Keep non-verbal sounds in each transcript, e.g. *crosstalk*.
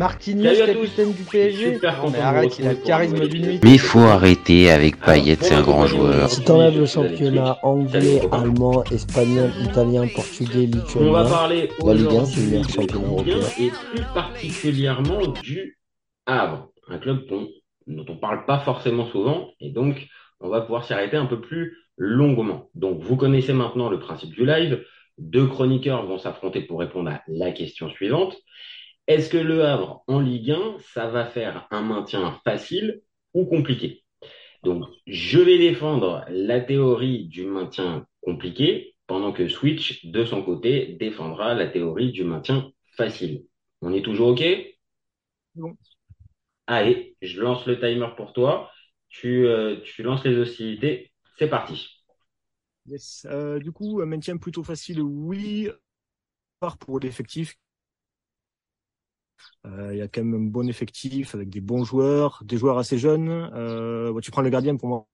Marquinhos, capitaine du PSG Super mais arrête, il a le charisme d'une nuit. Mais il faut arrêter avec Payet, c'est un grand joueur. Si t'enlèves le championnat anglais, allemand, espagnol, italien, portugais, On va lituanien, parler La Ligue 1, aujourd'hui c'est le meilleur de championnat Ligue 1 européen. et plus particulièrement du Havre, un club dont, dont on parle pas forcément souvent et donc on va pouvoir s'y arrêter un peu plus longuement. Donc vous connaissez maintenant le principe du live. Deux chroniqueurs vont s'affronter pour répondre à la question suivante. Est-ce que le Havre en Ligue 1, ça va faire un maintien facile ou compliqué? Donc, je vais défendre la théorie du maintien compliqué, pendant que Switch, de son côté, défendra la théorie du maintien facile. On est toujours OK? Bon. Allez, je lance le timer pour toi. Tu, euh, tu lances les hostilités. C'est parti. Yes. Euh, du coup, un maintien plutôt facile, oui. Part pour l'effectif. Euh, Il y a quand même un bon effectif avec des bons joueurs, des joueurs assez jeunes. Euh, bon, tu prends le gardien pour moi.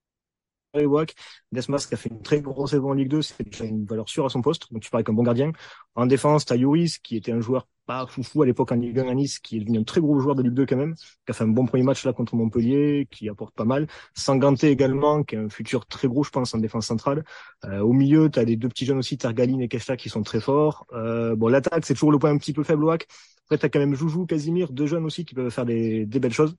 Wack, Desmas qui a fait une très grosse saison en Ligue 2, c'est déjà une valeur sûre à son poste, donc tu avec un bon gardien. En défense, t'as Youris qui était un joueur pas foufou à l'époque en Ligue 1 à Nice, qui est devenu un très gros joueur de Ligue 2 quand même, qui a fait un bon premier match là contre Montpellier, qui apporte pas mal. Sanganté également, qui est un futur très gros, je pense, en défense centrale. Euh, au milieu, t'as des deux petits jeunes aussi, Targaline et Keshta, qui sont très forts. Euh, bon, l'attaque, c'est toujours le point un petit peu faible, Wack. Après, t'as quand même Joujou, Casimir, deux jeunes aussi qui peuvent faire des, des belles choses.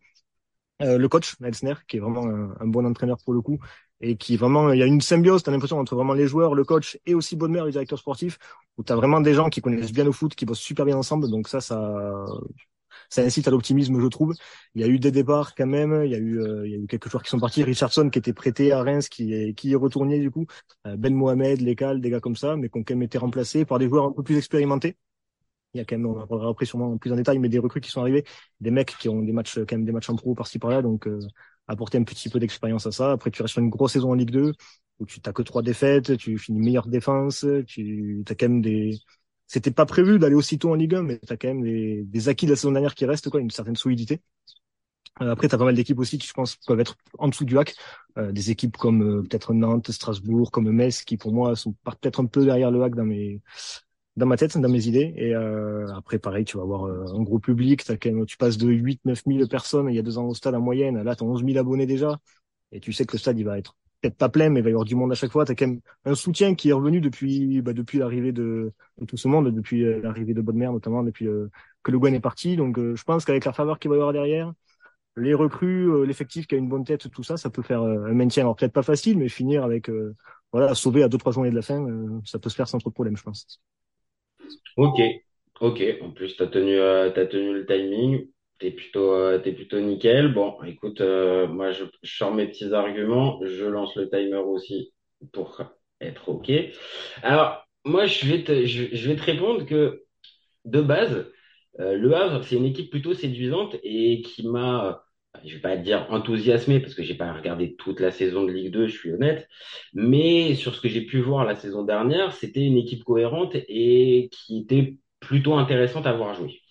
Euh, le coach, Elsner, qui est vraiment un, un bon entraîneur pour le coup, et qui vraiment, il y a une symbiose, t'as l'impression, entre vraiment les joueurs, le coach et aussi Bonnemer, le directeur sportif, où t'as vraiment des gens qui connaissent bien le foot, qui bossent super bien ensemble, donc ça, ça, ça incite à l'optimisme, je trouve. Il y a eu des départs quand même, il y a eu, euh, il y a eu quelques joueurs qui sont partis, Richardson qui était prêté à Reims, qui est, qui est retourné du coup, euh, Ben Mohamed, Lekal, des gars comme ça, mais qui ont quand même été remplacés par des joueurs un peu plus expérimentés. Il y a quand même, on en parlera après sûrement plus en détail, mais des recrues qui sont arrivés, des mecs qui ont des matchs, quand même des matchs en pro par-ci par-là, donc euh, apporter un petit peu d'expérience à ça. Après, tu restes sur une grosse saison en Ligue 2 où tu t'as que trois défaites, tu finis meilleure défense, tu as quand même des. C'était pas prévu d'aller aussitôt en Ligue 1, mais tu as quand même des, des acquis de la saison dernière qui restent, quoi, une certaine solidité. Euh, après, tu as pas mal d'équipes aussi qui, je pense, peuvent être en dessous du hack. Euh, des équipes comme euh, peut-être Nantes, Strasbourg, comme Metz, qui pour moi sont peut-être un peu derrière le hack dans mes dans ma tête, dans mes idées. Et euh, après, pareil, tu vas avoir euh, un gros public. T'as quand même, tu passes de 8 9 000 personnes il y a deux ans au stade en moyenne. Là, tu as 11 000 abonnés déjà. Et tu sais que le stade, il va être peut-être pas plein, mais il va y avoir du monde à chaque fois. Tu as quand même un soutien qui est revenu depuis bah, depuis l'arrivée de, de tout ce monde, depuis euh, l'arrivée de Bodmer notamment, depuis euh, que Le Guen est parti. Donc, euh, je pense qu'avec la faveur qu'il va y avoir derrière, les recrues, euh, l'effectif qui a une bonne tête, tout ça, ça peut faire un maintien. Alors peut-être pas facile, mais finir avec voilà, sauver à deux trois journées de la fin, ça peut se faire sans trop de problème, je pense. Ok, ok. En plus, t'as tenu, euh, t'as tenu le timing. T'es plutôt, euh, t'es plutôt nickel. Bon, écoute, euh, moi, je, je sors mes petits arguments. Je lance le timer aussi pour être ok. Alors, moi, je vais te, je, je vais te répondre que de base, euh, Le Havre, c'est une équipe plutôt séduisante et qui m'a, je vais pas dire enthousiasmé parce que j'ai pas regardé toute la saison de Ligue 2, je suis honnête, mais sur ce que j'ai pu voir la saison dernière, c'était une équipe cohérente et qui était plutôt intéressante à voir jouer.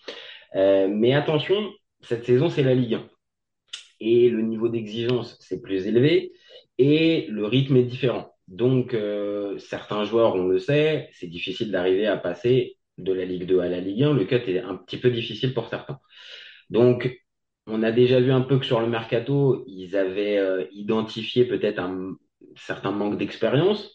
Euh, mais attention, cette saison, c'est la Ligue 1 et le niveau d'exigence, c'est plus élevé et le rythme est différent. Donc, euh, certains joueurs, on le sait, c'est difficile d'arriver à passer de la Ligue 2 à la Ligue 1. Le cut est un petit peu difficile pour certains. Donc, on a déjà vu un peu que sur le mercato, ils avaient euh, identifié peut-être un certain manque d'expérience.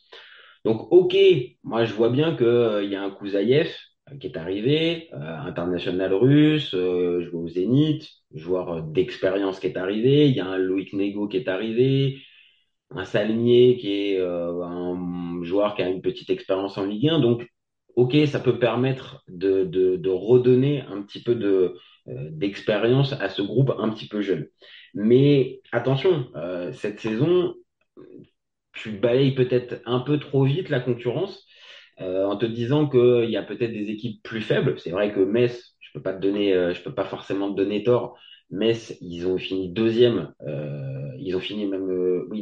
Donc, ok, moi je vois bien que euh, y a un Kouzaïev euh, qui est arrivé, euh, international russe, joueur au Zénith, joueur d'expérience qui est arrivé. Il y a un Loïc Nego qui est arrivé, un Salinier qui est euh, un joueur qui a une petite expérience en Ligue 1. Donc, ok, ça peut permettre de, redonner un petit peu euh, d'expérience à ce groupe un petit peu jeune. Mais attention, euh, cette saison, tu balayes peut-être un peu trop vite la concurrence euh, en te disant qu'il y a peut-être des équipes plus faibles. C'est vrai que Metz, je peux pas peux pas forcément te donner tort. Metz, ils ont fini deuxième, ils ont fini même,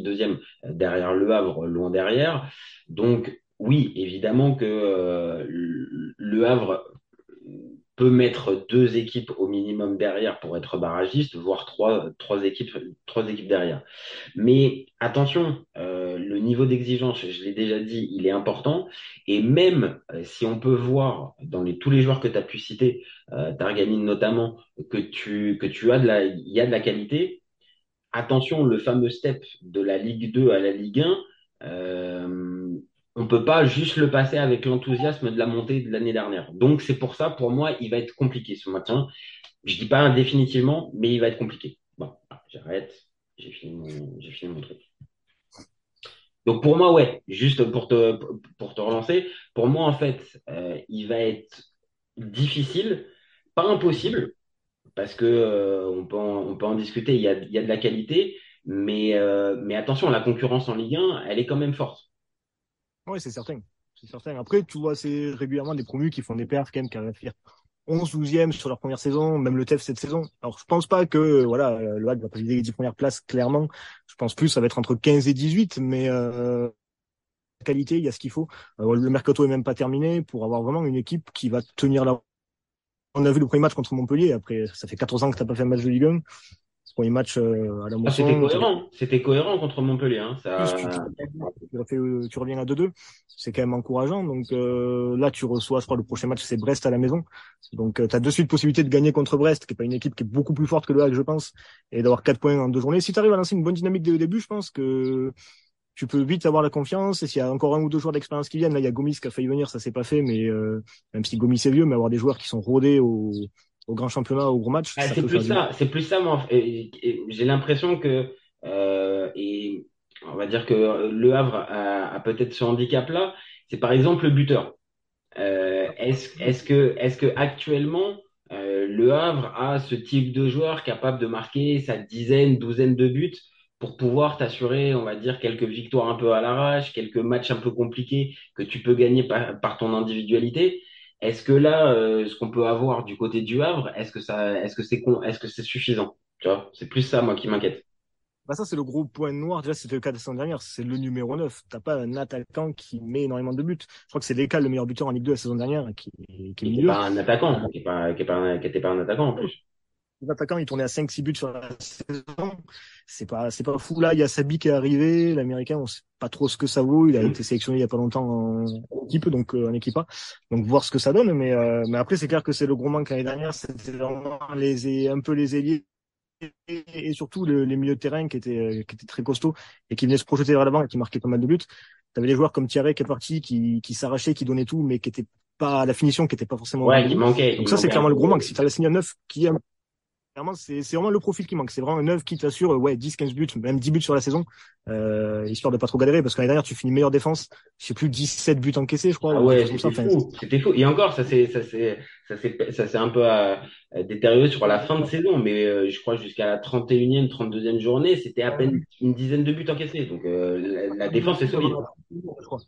deuxième derrière Le Havre, loin derrière. Donc, oui, évidemment que euh, le Havre peut mettre deux équipes au minimum derrière pour être barragiste, voire trois, équipes, derrière. Mais attention, euh, le niveau d'exigence, je l'ai déjà dit, il est important. Et même si on peut voir dans tous les joueurs que tu as pu citer, euh, Targamine notamment, que tu, as de la, y a de la qualité, attention, le fameux step de la Ligue 2 à la Ligue 1, euh, on peut pas juste le passer avec l'enthousiasme de la montée de l'année dernière. Donc c'est pour ça, pour moi, il va être compliqué ce matin. Je dis pas définitivement, mais il va être compliqué. Bon, j'arrête. J'ai fini mon, fini mon truc. Donc pour moi, ouais, juste pour te, pour te relancer, pour moi, en fait, euh, il va être difficile, pas impossible, parce que euh, on, peut en, on peut en discuter, il y a, y a de la qualité, mais, euh, mais attention, la concurrence en Ligue 1, elle est quand même forte. Oui, c'est certain. C'est certain. Après, tu vois, c'est régulièrement des promus qui font des perfs quand même, qui arrivent à faire 11, 12e sur leur première saison, même le TEF cette saison. Alors, je pense pas que, voilà, le va pas viser les 10 premières places, clairement. Je pense plus, ça va être entre 15 et 18, mais, euh, qualité, il y a ce qu'il faut. Euh, le mercato est même pas terminé pour avoir vraiment une équipe qui va tenir la. On a vu le premier match contre Montpellier. Après, ça fait 14 ans que t'as pas fait un match de Ligue 1. Premier match euh, à la ah, C'était cohérent. C'était cohérent contre Montpellier. Hein. Ça... Tu, tu, tu, reviens à 2-2. C'est quand même encourageant. Donc euh, là, tu reçois, je crois, le prochain match, c'est Brest à la maison. Donc euh, tu as de suite possibilité de gagner contre Brest, qui est pas une équipe qui est beaucoup plus forte que le HAC, je pense, et d'avoir 4 points en deux journées. Si tu arrives à lancer une bonne dynamique dès le début, je pense que tu peux vite avoir la confiance. Et s'il y a encore un ou deux joueurs d'expérience qui viennent, là, il y a Gomis qui a failli venir, ça s'est pas fait, mais euh, même si Gomis est vieux, mais avoir des joueurs qui sont rodés au, au grand championnat, au gros match. Ah, c'est plus ça, c'est plus ça, moi. J'ai l'impression que, euh, et on va dire que Le Havre a, a peut-être ce handicap-là, c'est par exemple le buteur. Euh, est-ce est que, est que actuellement, euh, Le Havre a ce type de joueur capable de marquer sa dizaine, douzaine de buts pour pouvoir t'assurer, on va dire, quelques victoires un peu à l'arrache, quelques matchs un peu compliqués que tu peux gagner par, ton individualité? Est-ce que là, euh, ce qu'on peut avoir du côté du Havre, est-ce que ça, est-ce que c'est est-ce que c'est suffisant? Tu vois, c'est plus ça moi qui m'inquiète. Bah ça c'est le gros point noir. Déjà c'était le cas de la saison dernière, c'est le numéro 9. T'as pas un attaquant qui met énormément de buts. Je crois que c'est Leka le meilleur buteur en Ligue 2 la saison dernière, qui, qui est milieu. Pas un attaquant, qui est pas, qui est pas, qui était pas un attaquant en plus attaquants, il tournait à 5-6 buts sur la saison. C'est pas, c'est pas fou. Là, il y a Sabi qui est arrivé, l'américain, on sait pas trop ce que ça vaut. Il a été sélectionné il y a pas longtemps en équipe, donc euh, en équipe A. Donc voir ce que ça donne. Mais, euh, mais après, c'est clair que c'est le gros manque l'année dernière. C'était vraiment les, un peu les ailiers et, surtout les milieux de terrain qui étaient, euh, qui étaient très costauds et qui venaient se projeter vers l'avant et qui marquaient pas mal de buts. T'avais des joueurs comme Thierry qui est parti, qui, qui s'arrachait, qui donnait tout, mais qui était pas la finition, qui était pas forcément. Ouais, qui manquait. Donc ça, c'est clairement le gros manque. Si tu avais signé un neuf qui est c'est vraiment le profil qui manque. C'est vraiment un neuf qui t'assure, ouais, 10, 15 buts, même 10 buts sur la saison, euh, histoire de pas trop galérer, parce que l'année dernière, tu finis meilleure défense. Je sais plus, 17 buts encaissés, je crois. Ah ouais, c'était fou. C'était fou. Et encore, ça s'est, ça s'est, un peu euh, détérioré sur la fin de saison, mais euh, je crois jusqu'à la 31e, 32e journée, c'était à peine une dizaine de buts encaissés. Donc, euh, la, défense est solide. Je crois.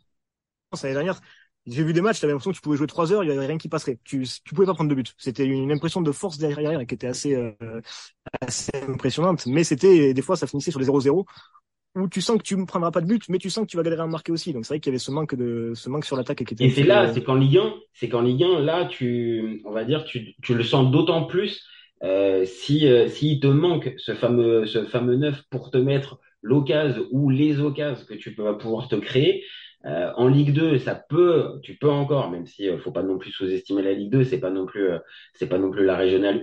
L'année dernière, j'ai vu des matchs, t'avais l'impression que tu pouvais jouer trois heures, il y avait rien qui passerait. Tu, tu pouvais pas prendre de but. C'était une impression de force derrière qui était assez, euh, assez impressionnante. Mais c'était, des fois, ça finissait sur les 0-0 où tu sens que tu ne prendras pas de but, mais tu sens que tu vas galérer à marquer aussi. Donc c'est vrai qu'il y avait ce manque de, ce manque sur l'attaque qui était. Et c'est là, euh, c'est qu'en Ligue 1, c'est qu'en Ligue 1, là, tu, on va dire, tu, tu le sens d'autant plus euh, si, euh, s'il te manque ce fameux, ce fameux neuf pour te mettre l'occasion ou les occasions que tu peux pouvoir te créer. Euh, en Ligue 2, ça peut, tu peux encore, même si euh, faut pas non plus sous-estimer la Ligue 2, c'est pas non plus, euh, c'est pas non plus la régionale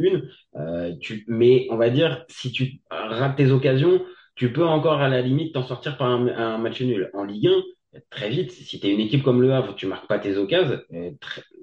1. tu, mais on va dire, si tu rates tes occasions, tu peux encore à la limite t'en sortir par un, match nul. En Ligue 1, très vite, si tu es une équipe comme le Havre, tu marques pas tes occasions,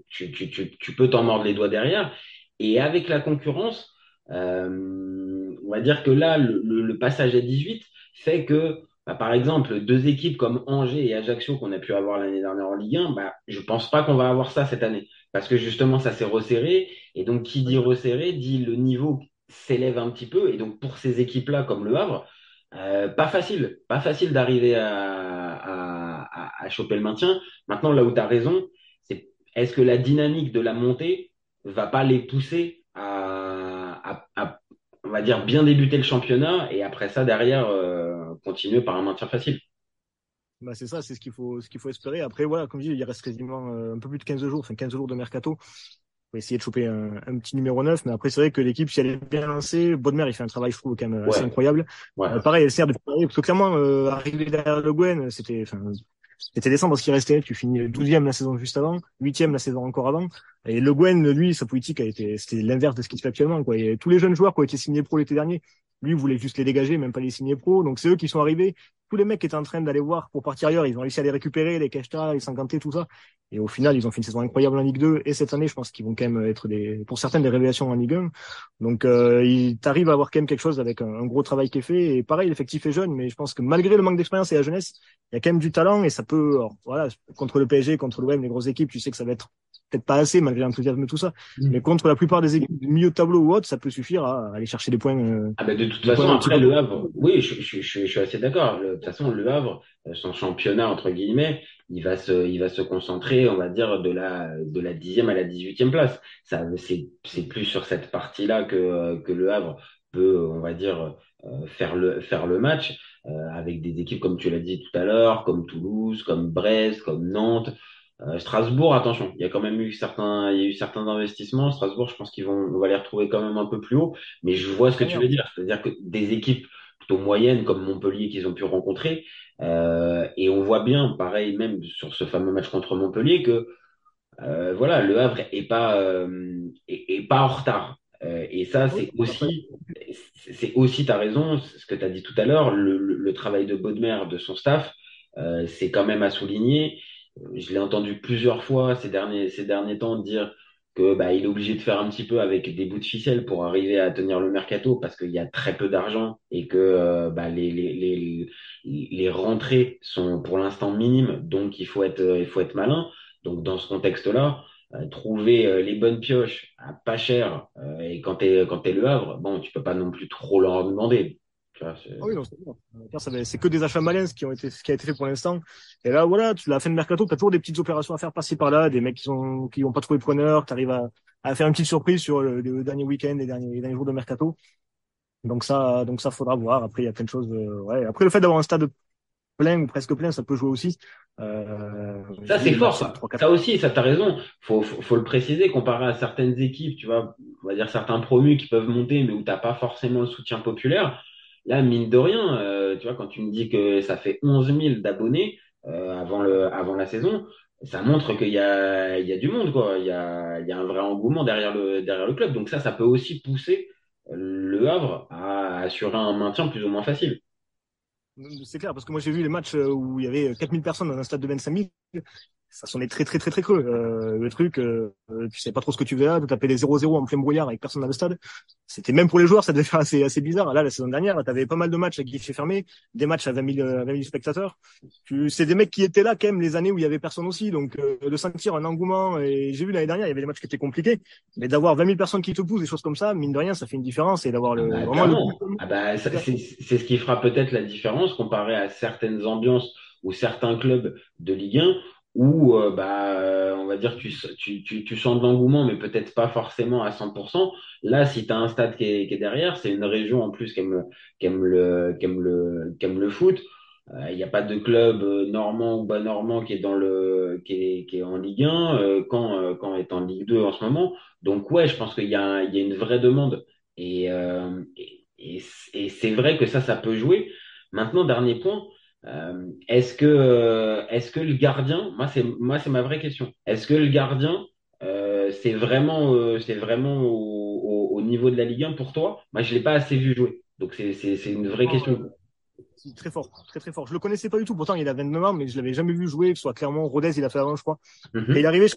tu, tu, tu, tu peux t'en mordre les doigts derrière. Et avec la concurrence, on va dire que là, le, le passage à 18 fait que bah, par exemple, deux équipes comme Angers et Ajaccio qu'on a pu avoir l'année dernière en Ligue 1, bah, je pense pas qu'on va avoir ça cette année. Parce que justement, ça s'est resserré. Et donc, qui dit resserré, dit le niveau s'élève un petit peu. Et donc, pour ces équipes-là, comme le Havre, euh, pas facile. Pas facile d'arriver à, à, à, choper le maintien. Maintenant, là où tu as raison, c'est est-ce que la dynamique de la montée va pas les pousser à, à on va dire, bien débuter le championnat et après ça, derrière, euh, continuer par un maintien facile. Bah c'est ça, c'est ce qu'il faut, ce qu'il faut espérer. Après, voilà, comme je dis, il reste quasiment euh, un peu plus de 15 jours, enfin 15 jours de mercato. pour essayer de choper un, un petit numéro 9. Mais après, c'est vrai que l'équipe, si elle est bien lancée, Bodmer, il fait un travail, je trouve, quand même assez Ouais. incroyable. Ouais. Euh, pareil, elle sert de parce que clairement, euh, arriver derrière Le Guen, c'était, enfin, c'était décent parce qu'il restait. Tu finis 12e la saison juste avant, 8e la saison encore avant. Et Le Guen, lui, sa politique a été, c'était l'inverse de ce qui se fait actuellement, quoi. Et tous les jeunes joueurs qui ont été signés pro l'été dernier, lui voulait juste les dégager, même pas les signer pro. Donc c'est eux qui sont arrivés. Tous les mecs qui étaient en train d'aller voir pour partir ailleurs, ils ont réussi à les récupérer, les Keshta, les Sankanté, tout ça. Et au final, ils ont fait une saison incroyable en Ligue 2. Et cette année, je pense qu'ils vont quand même être des, pour certaines, des révélations en Ligue 1. Donc, euh, il t'arrive à avoir quand même quelque chose avec un, un gros travail qui est fait. Et pareil, l'effectif est jeune, mais je pense que malgré le manque d'expérience et la jeunesse, il y a quand même du talent et ça peut, alors, voilà, contre le PSG, contre l'OM, les grosses équipes, tu sais que ça va être peut-être pas assez malgré l'enthousiasme et tout ça. Mm. Mais contre la plupart des équipes du milieu de tableau ou autre, ça peut suffire à aller chercher des points. euh, Ah ben de toute façon, après. Le Havre, oui, je, je, je, je suis assez d'accord. De toute façon, Le Havre, euh, son championnat entre guillemets, il va se, il va se concentrer, on va dire, de la, de la dixième à la dix-huitième place. Ça, c'est, c'est plus sur cette partie-là que, euh, que Le Havre peut, on va dire, euh, faire le, faire le match euh, avec des équipes comme tu l'as dit tout à l'heure, comme Toulouse, comme Brest, comme Nantes. Euh, Strasbourg, attention, il y a quand même eu certains, il y a eu certains investissements. Strasbourg, je pense qu'ils vont, on va les retrouver quand même un peu plus haut. Mais je vois ce que tu veux dire, c'est-à-dire que des équipes plutôt moyennes comme Montpellier qu'ils ont pu rencontrer, euh, et on voit bien, pareil même sur ce fameux match contre Montpellier, que euh, voilà, le Havre est pas euh, est, est pas en retard. Euh, et ça, c'est aussi, c'est aussi, t'as raison, ce que tu as dit tout à l'heure, le, le, le travail de Bodmer, de son staff, euh, c'est quand même à souligner. Je l'ai entendu plusieurs fois ces derniers, temps dire que bah, il est obligé de faire un petit peu avec des bouts de ficelle pour arriver à tenir le mercato parce qu'il y a très peu d'argent et que euh, bah, les, les, rentrées sont pour l'instant minimes, donc il faut être, il malin. Donc dans ce contexte-là, euh, trouver euh, les bonnes pioches à pas cher et quand t'es quand t'es le Havre, bon, tu peux pas non plus trop leur demander. Ah oui, non, c'est bon. Que des achats malins ce qui ont été, ce qui a été fait pour l'instant. Et là, voilà, tu la fin de mercato, t'as toujours des petites opérations à faire par-ci par-là, des mecs qui sont, qui ont pas trouvé preneur, t'arrives à, à faire une petite surprise sur le, le dernier week-end, les derniers, les derniers jours de mercato. Donc ça, donc ça faudra voir. Après, il y a plein de choses, euh, ouais. Après, le fait d'avoir un stade plein ou presque plein, ça peut jouer aussi. Euh, Ça, c'est fort, ça. 3-4. Ça aussi, ça, t'as raison. Faut, faut, faut le préciser, comparé à certaines équipes, tu vois, on va dire certains promus qui peuvent monter, mais où t'as pas forcément le soutien populaire. Là, mine de rien, euh, tu vois, quand tu me dis que ça fait 11 000 d'abonnés euh, avant la saison, ça montre qu'il y a, y a du monde, quoi. Il y a, un vrai engouement derrière le, club. Donc ça, ça peut aussi pousser le Havre à assurer un maintien plus ou moins facile. C'est clair, parce que moi j'ai vu les matchs où il y avait 4000 personnes dans un stade de 25 000. Ça sonnait très très très très creux. Euh, le truc, euh, tu sais pas trop ce que tu là, de taper les 0-0 en plein brouillard avec personne dans le stade. C'était même pour les joueurs, ça devait faire assez assez bizarre. Là, la saison dernière, tu avais pas mal de matchs à guichet fermé, des matchs à 20 000, euh, 20 000 spectateurs. C'est des mecs qui étaient là quand même les années où il y avait personne aussi, donc euh, de sentir un engouement. Et j'ai vu l'année dernière, il y avait des matchs qui étaient compliqués, mais d'avoir 20 000 personnes qui te poussent, des choses comme ça, mine de rien, ça fait une différence. Et d'avoir le Bah, vraiment clairement. le Ah bah, c'est ce qui fera peut-être la différence comparé à certaines ambiances ou certains clubs de Ligue 1 où euh, bah euh, on va dire tu, tu, tu, tu sens de l'engouement mais peut-être pas forcément à 100%. Là, si tu as un stade qui est, derrière, c'est une région en plus qui aime, qui aime, le, qui aime, le, qui aime le foot. Il n'y a pas de club euh, normand ou bas normand qui est dans le qui est, qui est en Ligue 1 euh, quand euh, quand est en Ligue 2 en ce moment. Donc ouais, je pense qu'il y a il y a une vraie demande euh, et, et, et c'est vrai que ça, ça peut jouer. Maintenant, dernier point, euh, est-ce que, euh, est-ce que le gardien, moi c'est, moi c'est ma vraie question. Est-ce que le gardien, euh, c'est vraiment, c'est vraiment au, au, au niveau de la Ligue 1 pour toi? Moi, je l'ai pas assez vu jouer. Donc c'est, c'est, c'est une vraie question. Si, Très fort, très très fort. Je le connaissais pas du tout. Pourtant, il a 29 ans, mais je l'avais jamais vu jouer. Que ce soit clairement Rodez, il a fait avant, je crois. Mhm. Et il est arrivé, je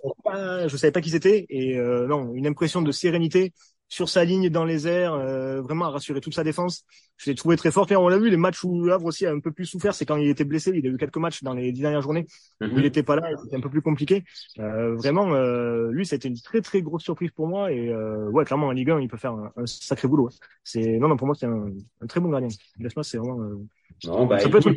je savais pas qui c'était. Et non, une impression de sérénité sur sa ligne dans les airs, euh, vraiment à rassurer toute sa défense. Je l'ai trouvé très fort. Et on l'a vu, les matchs où Havre aussi a un peu plus souffert, c'est quand il était blessé. Il a eu quelques matchs dans les dix dernières journées où il Mhm. était pas là. C'était un peu plus compliqué. Euh, vraiment, euh, lui, c'était une très très grosse surprise pour moi. Et euh, ouais, clairement, en Ligue 1, il peut faire un, un sacré boulot. ouais. C'est non, non, pour moi, c'est un, un très bon gardien. Desmas, c'est vraiment. euh, Bon, bah, ça peut être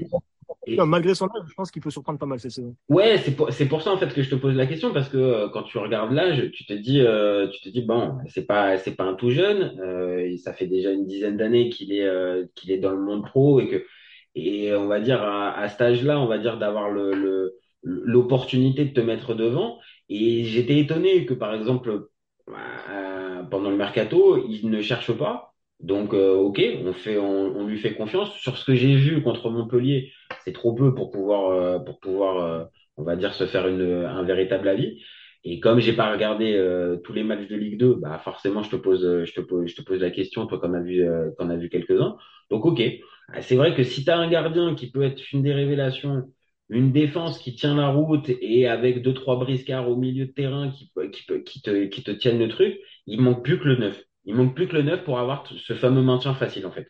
et- malgré son âge, je pense qu'il peut surprendre pas mal cette saison. Ouais, c'est pour, c'est pour ça en fait que je te pose la question parce que euh, quand tu regardes l'âge, tu te dis, euh, tu te dis bon, c'est pas, c'est pas un tout jeune. euh, ça fait déjà une dizaine d'années qu'il est, qu'il est dans le monde pro et que, et on va dire à, à cet âge-là, on va dire d'avoir le, le, l'opportunité de te mettre devant. Et j'étais étonné que par exemple bah, pendant le mercato, il ne cherche pas. Donc, euh, ok, on fait, on, lui fait confiance. Sur ce que j'ai vu contre Montpellier, c'est trop peu pour pouvoir, euh, pour pouvoir, euh, on va dire, se faire une, un véritable avis. Et comme j'ai pas regardé tous les matchs de Ligue 2, bah forcément, je te pose, je te pose, je te pose la question, toi, qu'on a vu, qu'on a vu quelques-uns. Donc, ok, Ah, c'est vrai que si tu as un gardien qui peut être une des révélations, une défense qui tient la route et avec deux trois briscards au milieu de terrain qui, qui, te, qui te tiennent le truc, il manque plus que le neuf. Il manque plus que le neuf pour avoir ce fameux maintien facile, en fait.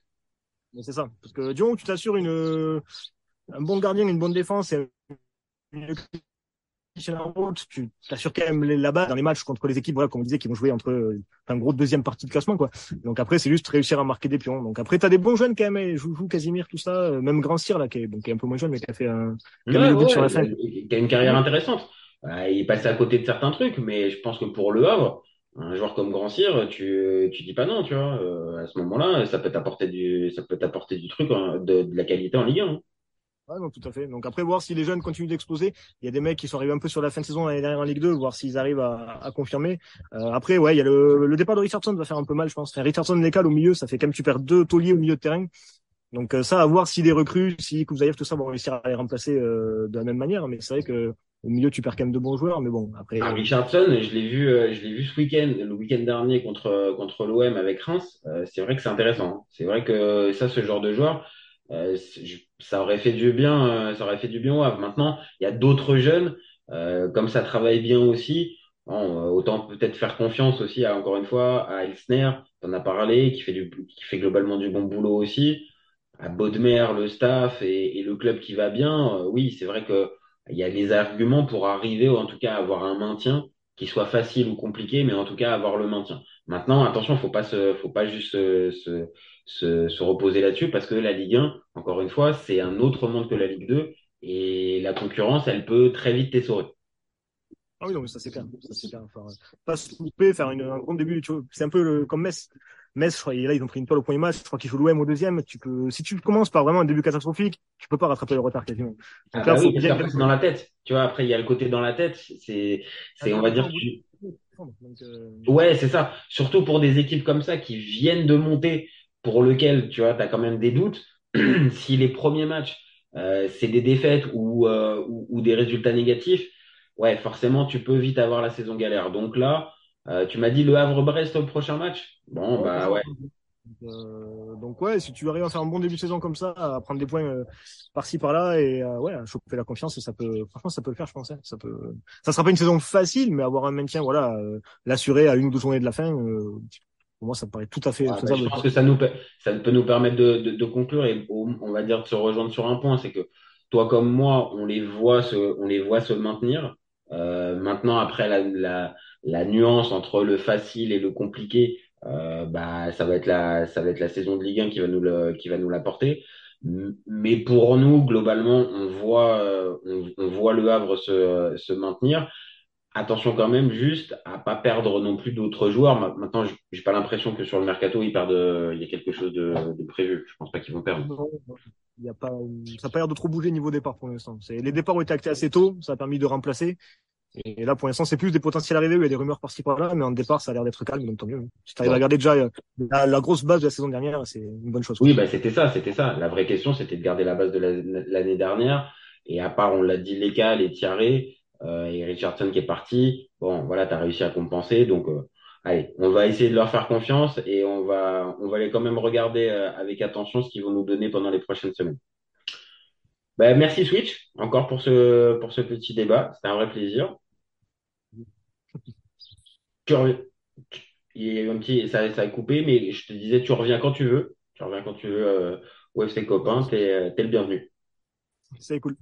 C'est ça. Parce que du moment que tu t'assures une, un bon gardien, une bonne défense et une sur la route, tu t'assures quand même là-bas dans les matchs contre les équipes, voilà, comme on disait, qui vont jouer entre euh, un gros deuxième partie de classement, quoi. Donc après, c'est juste réussir à marquer des pions. Donc après, t'as des bons jeunes quand même, et Joujou, Casimir, tout ça, euh, même Grand Cyr, là, qui est, bon, qui est un peu moins jeune, mais qui a fait un, Qui but sur la fin. il il a une carrière intéressante. Euh, il est passé à côté de certains trucs, mais je pense que pour Le Havre, un joueur comme Grand Cyr, tu, tu dis pas non, tu vois. Euh, à ce moment-là, ça peut t'apporter du, ça peut t'apporter du truc, de, de la qualité en Ligue 1. hein. Ouais, tout à fait. Donc après, voir si les jeunes continuent d'exploser. Il y a des mecs qui sont arrivés un peu sur la fin de saison l'année dernière en Ligue 2, voir s'ils arrivent à, à confirmer. Euh, après, ouais, il y a le, le départ de Richardson va faire un peu mal, je pense. Enfin, Richardson décale au milieu, ça fait quand même tu perds deux tauliers au milieu de terrain. Donc euh, ça, à voir si les recrues, si Kouzaïev, tout ça vont réussir à les remplacer euh, de la même manière. Mais c'est vrai que au milieu, tu perds quand même de bons joueurs. Mais bon, après. Ah, Richardson, je l'ai vu, euh, je l'ai vu ce week-end, le week-end dernier contre contre l'OM avec Reims. Euh, c'est vrai que c'est intéressant. hein. C'est vrai que ça, ce genre de joueur, euh, ça aurait fait du bien, euh, ça aurait fait du bien au Havre. Maintenant, il y a d'autres jeunes, euh, comme ça travaille bien aussi. Bon, euh, autant peut-être faire confiance aussi à encore une fois à Elsner, t'en as parlé, qui fait du, qui fait globalement du bon boulot aussi. À Bodmer, le staff et, et le club qui va bien. euh, oui, c'est vrai que il y a des arguments pour arriver, ou en tout cas avoir un maintien qui soit facile ou compliqué, mais en tout cas avoir le maintien. Maintenant, attention, faut pas faut pas juste se, se, se, se reposer là-dessus parce que la Ligue 1, encore une fois, c'est un autre monde que la Ligue 2 et la concurrence, elle peut très vite t'essorer. Ah oui, non, mais ça c'est clair. Ça clair. Enfin, pas se couper, faire un grand début. C'est un peu comme Metz. Metz, je crois, et là, ils ont pris une toile au premier match. Je crois qu'ils jouent l'OM au deuxième. Tu peux, si tu commences par vraiment un début catastrophique, tu peux pas rattraper le retard quasiment. Donc Ah là, bah faut oui, bien- c'est dans la tête. Tu vois, après, il y a le côté dans la tête. C'est, c'est, on va dire, tu- Donc, euh, Ouais, c'est ça. Surtout pour des équipes comme ça qui viennent de monter, pour lequel tu vois, as quand même des doutes. *clears throat* Si les premiers matchs, euh, c'est des défaites ou, euh, ou, ou des résultats négatifs, ouais, forcément, tu peux vite avoir la saison galère. Donc là, euh, tu m'as dit le Havre-Brest au prochain match? Bon, bah ouais. Euh, donc ouais, si tu arrives à faire un bon début de saison comme ça, à prendre des points euh, par-ci par-là et euh, ouais, à choper la confiance, ça peut, franchement, ça peut le faire, je pense. hein. Ça peut, ça sera pas une saison facile, mais avoir un maintien, voilà, euh, l'assurer à une ou deux journées de la fin, euh, pour moi, ça me paraît tout à fait Ah, bah, je pense que ça nous, peut- ça peut nous permettre de, de, de conclure et on va dire de se rejoindre sur un point, c'est que toi comme moi, on les voit se, on les voit se maintenir. Euh, maintenant, après la, la, la nuance entre le facile et le compliqué, euh, bah ça va être la, ça va être la saison de Ligue 1 qui va nous le, qui va nous l'apporter. Mais pour nous, globalement, on voit, euh, on, voit le Havre se, se maintenir. Attention quand même juste à pas perdre non plus d'autres joueurs. Ma- Maintenant, j'ai pas l'impression que sur le mercato ils perdent, euh, il y a quelque chose de, de prévu. Je pense pas qu'ils vont perdre. Il y a pas, ça n'a pas l'air de trop bouger niveau départ pour l'instant. Les départs ont été actés assez tôt, ça a permis de remplacer. Et là, pour l'instant, c'est plus des potentiels arrivés, il y a des rumeurs par-ci par-là, mais en départ, ça a l'air d'être calme, donc tant mieux. Si tu arrives à regarder déjà euh, la, la grosse base de la saison dernière, c'est une bonne chose. Oui, bah c'était ça, c'était ça. La vraie question, c'était de garder la base de la- l'année dernière. Et à part, on l'a dit, Leka, les Thierry euh, et Richardson qui est parti. Bon, voilà, t'as réussi à compenser. Donc, euh, allez, on va essayer de leur faire confiance et on va, on va aller quand même regarder euh, avec attention ce qu'ils vont nous donner pendant les prochaines semaines. Bah, merci Switch encore pour ce, pour ce petit débat. C'était un vrai plaisir. Tu reviens- il y a un petit, ça, ça a coupé, mais je te disais, tu reviens quand tu veux. Tu reviens quand tu veux euh, au FC Copain, t'es, euh, t'es le bienvenu. C'est cool.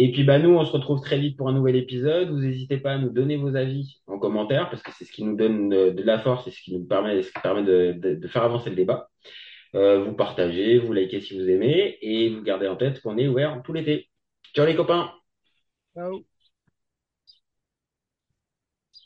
Et puis bah nous, on se retrouve très vite pour un nouvel épisode. Vous n'hésitez pas à nous donner vos avis en commentaire parce que c'est ce qui nous donne euh, de la force et ce qui nous permet, de faire avancer le débat. Euh, vous partagez, vous likez si vous aimez et vous gardez en tête qu'on est ouvert tout l'été. Ciao les copains! Ciao.